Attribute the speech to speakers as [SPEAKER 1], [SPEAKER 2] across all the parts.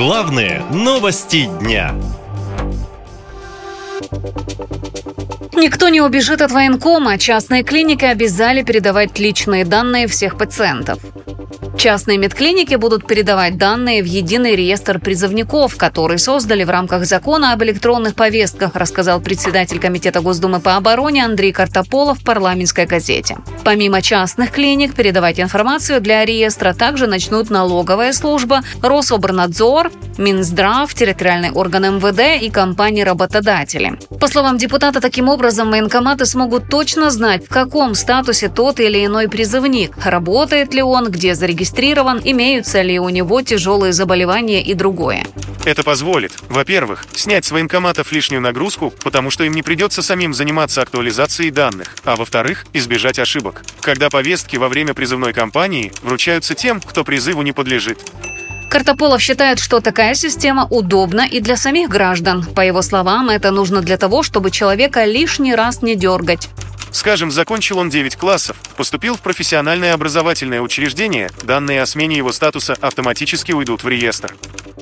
[SPEAKER 1] Главные новости дня.
[SPEAKER 2] Никто не убежит от военкома. Частные клиники обязали передавать личные данные всех пациентов. Частные медклиники будут передавать данные в единый реестр призывников, который создали в рамках закона об электронных повестках, рассказал председатель Комитета Госдумы по обороне Андрей Картополов в парламентской газете. Помимо частных клиник, передавать информацию для реестра также начнут налоговая служба, Рособорнадзор, Минздрав, территориальный орган МВД и компании-работодатели. По словам депутата, таким образом военкоматы смогут точно знать, в каком статусе тот или иной призывник, работает ли он, где зарегистрирован имеются ли у него тяжелые заболевания и другое.
[SPEAKER 3] Это позволит, во-первых, снять с военкоматов лишнюю нагрузку, потому что им не придется самим заниматься актуализацией данных, а во-вторых, избежать ошибок, когда повестки во время призывной кампании вручаются тем, кто призыву не подлежит.
[SPEAKER 2] Картополов считает, что такая система удобна и для самих граждан. По его словам, это нужно для того, чтобы человека лишний раз не дергать.
[SPEAKER 3] Скажем, закончил он 9 классов, поступил в профессиональное образовательное учреждение, данные о смене его статуса автоматически уйдут в реестр.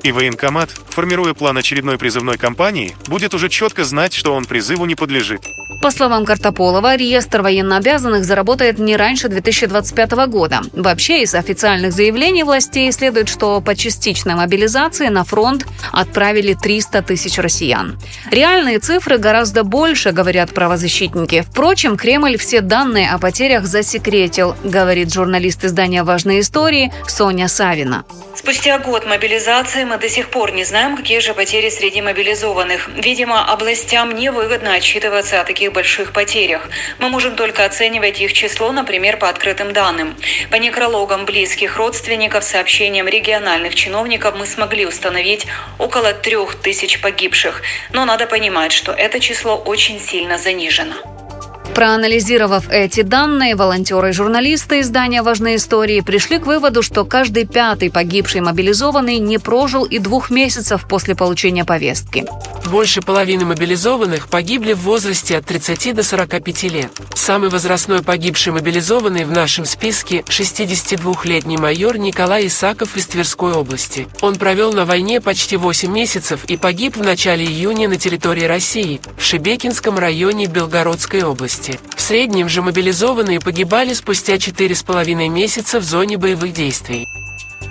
[SPEAKER 3] И военкомат, формируя план очередной призывной кампании, будет уже четко знать, что он призыву не подлежит.
[SPEAKER 2] По словам Картополова, реестр военнообязанных заработает не раньше 2025 года. Вообще, из официальных заявлений властей следует, что по частичной мобилизации на фронт отправили 300 тысяч россиян. Реальные цифры гораздо больше, говорят правозащитники. Впрочем, Кремль все данные о потерях засекретил, говорит журналист издания «Важные истории» Соня Савина.
[SPEAKER 4] Спустя год мобилизации мы до сих пор не знаем, какие же потери среди мобилизованных. Видимо, областям невыгодно отчитываться о таких больших потерях. Мы можем только оценивать их число, например, по открытым данным. По некрологам близких родственников, сообщениям региональных чиновников мы смогли установить около трех тысяч погибших. Но надо понимать, что это число очень сильно занижено.
[SPEAKER 2] Проанализировав эти данные, волонтеры и журналисты издания «Важные истории» пришли к выводу, что каждый пятый погибший мобилизованный не прожил и двух месяцев после получения повестки.
[SPEAKER 5] Больше половины мобилизованных погибли в возрасте от 30 до 45 лет. Самый возрастной погибший мобилизованный в нашем списке – 62-летний майор Николай Исаков из Тверской области. Он провел на войне почти 8 месяцев и погиб в начале июня на территории России, в Шебекинском районе Белгородской области. В среднем же мобилизованные погибали спустя 4,5 месяца в зоне боевых действий.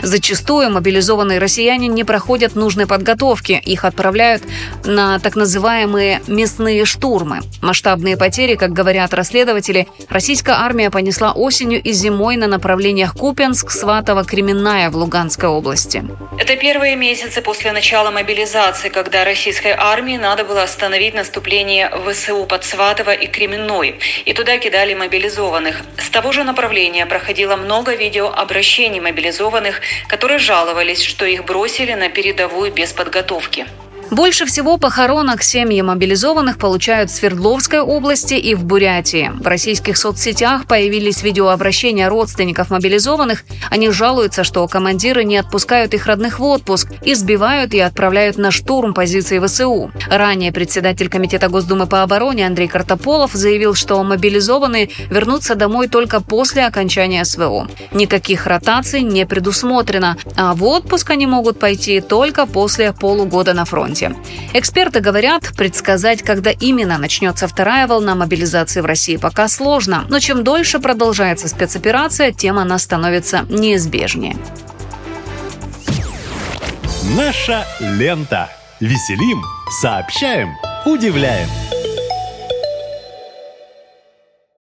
[SPEAKER 2] Зачастую мобилизованные россияне не проходят нужной подготовки. Их отправляют на так называемые «мясные штурмы». Масштабные потери, как говорят расследователи, российская армия понесла осенью и зимой на направлениях Купянск, Сватово, Кременная в Луганской области.
[SPEAKER 4] Это первые месяцы после начала мобилизации, когда российской армии надо было остановить наступление ВСУ под Сватово и Кременной. И туда кидали мобилизованных. С того же направления проходило много видеообращений мобилизованных которые жаловались, что их бросили на передовую без подготовки.
[SPEAKER 2] Больше всего похоронок семьи мобилизованных получают в Свердловской области и в Бурятии. В российских соцсетях появились видеообращения родственников мобилизованных. Они жалуются, что командиры не отпускают их родных в отпуск, избивают и отправляют на штурм позиции ВСУ. Ранее председатель Комитета Госдумы по обороне Андрей Картополов заявил, что мобилизованные вернутся домой только после окончания СВО. Никаких ротаций не предусмотрено, а в отпуск они могут пойти только после полугода на фронте фронте. Эксперты говорят, предсказать, когда именно начнется вторая волна мобилизации в России пока сложно, но чем дольше продолжается спецоперация, тем она становится неизбежнее.
[SPEAKER 1] Наша лента. Веселим, сообщаем, удивляем.